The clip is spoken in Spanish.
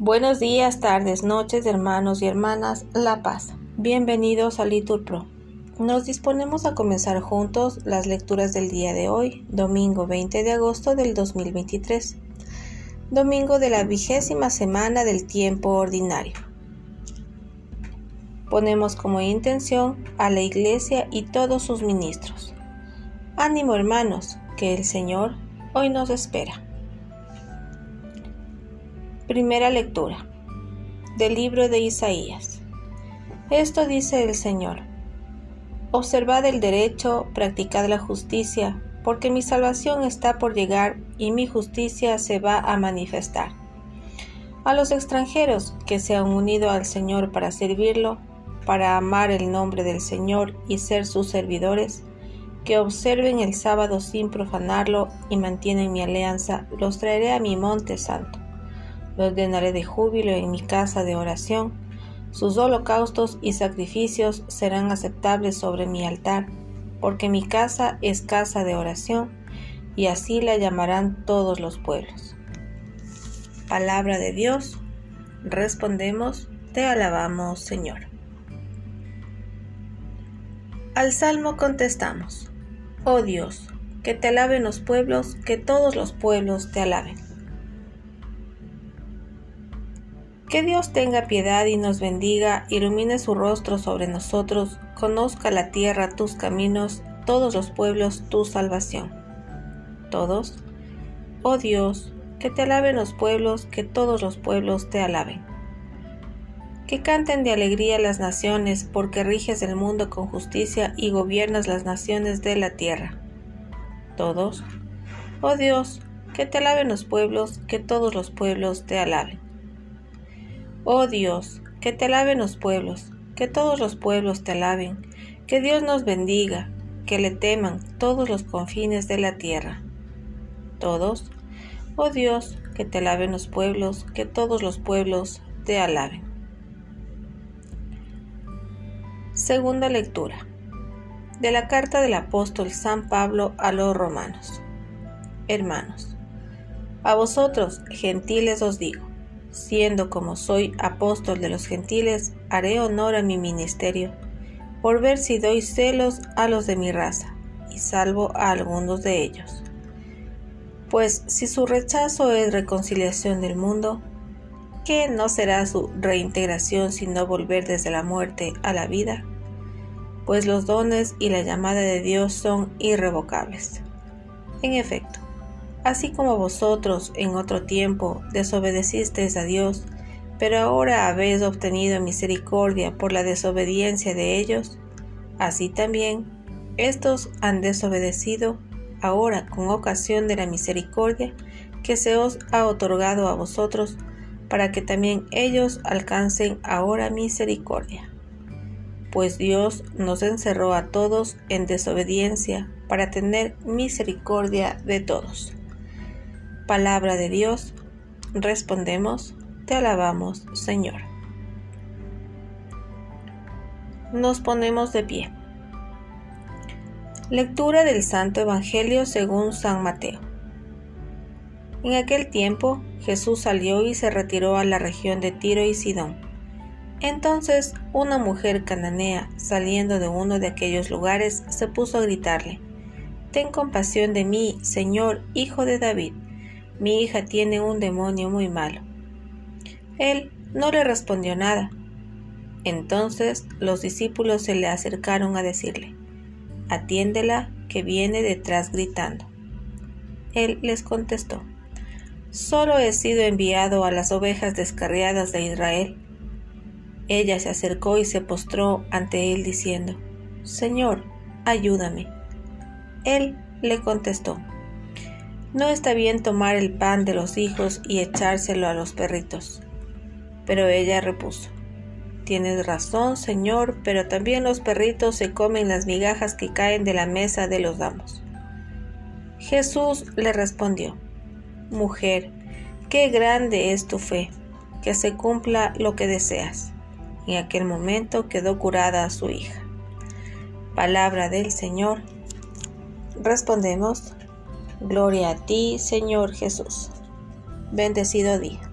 Buenos días, tardes, noches, hermanos y hermanas La Paz. Bienvenidos a Litur Pro. Nos disponemos a comenzar juntos las lecturas del día de hoy, domingo 20 de agosto del 2023, domingo de la vigésima semana del tiempo ordinario. Ponemos como intención a la Iglesia y todos sus ministros. Ánimo hermanos, que el Señor hoy nos espera. Primera lectura del libro de Isaías. Esto dice el Señor. Observad el derecho, practicad la justicia, porque mi salvación está por llegar y mi justicia se va a manifestar. A los extranjeros que se han unido al Señor para servirlo, para amar el nombre del Señor y ser sus servidores, que observen el sábado sin profanarlo y mantienen mi alianza, los traeré a mi monte santo los llenaré de júbilo en mi casa de oración. Sus holocaustos y sacrificios serán aceptables sobre mi altar, porque mi casa es casa de oración, y así la llamarán todos los pueblos. Palabra de Dios, respondemos, te alabamos Señor. Al Salmo contestamos, Oh Dios, que te alaben los pueblos, que todos los pueblos te alaben. Que Dios tenga piedad y nos bendiga, ilumine su rostro sobre nosotros, conozca la tierra tus caminos, todos los pueblos tu salvación. Todos, oh Dios, que te alaben los pueblos, que todos los pueblos te alaben. Que canten de alegría las naciones, porque riges el mundo con justicia y gobiernas las naciones de la tierra. Todos, oh Dios, que te alaben los pueblos, que todos los pueblos te alaben. Oh Dios, que te alaben los pueblos, que todos los pueblos te alaben, que Dios nos bendiga, que le teman todos los confines de la tierra. Todos, oh Dios, que te alaben los pueblos, que todos los pueblos te alaben. Segunda lectura de la carta del apóstol San Pablo a los romanos. Hermanos, a vosotros, gentiles, os digo, siendo como soy apóstol de los gentiles, haré honor a mi ministerio, por ver si doy celos a los de mi raza, y salvo a algunos de ellos. Pues si su rechazo es reconciliación del mundo, ¿qué no será su reintegración sino volver desde la muerte a la vida? Pues los dones y la llamada de Dios son irrevocables. En efecto, así como vosotros en otro tiempo desobedecisteis a Dios, pero ahora habéis obtenido misericordia por la desobediencia de ellos, así también estos han desobedecido ahora con ocasión de la misericordia que se os ha otorgado a vosotros, para que también ellos alcancen ahora misericordia. Pues Dios nos encerró a todos en desobediencia para tener misericordia de todos. Palabra de Dios, respondemos, te alabamos, Señor. Nos ponemos de pie. Lectura del Santo Evangelio según San Mateo. En aquel tiempo Jesús salió y se retiró a la región de Tiro y Sidón. Entonces una mujer cananea, saliendo de uno de aquellos lugares, se puso a gritarle, Ten compasión de mí, Señor, hijo de David mi hija tiene un demonio muy malo. Él no le respondió nada. Entonces los discípulos se le acercaron a decirle, Atiéndela que viene detrás gritando. Él les contestó, Solo he sido enviado a las ovejas descarriadas de Israel. Ella se acercó y se postró ante él diciendo, Señor, ayúdame. Él le contestó, no está bien tomar el pan de los hijos y echárselo a los perritos. Pero ella repuso, Tienes razón, Señor, pero también los perritos se comen las migajas que caen de la mesa de los damos. Jesús le respondió, Mujer, qué grande es tu fe, que se cumpla lo que deseas. En aquel momento quedó curada a su hija. Palabra del Señor. Respondemos, Gloria a ti, Señor Jesús. Bendecido día.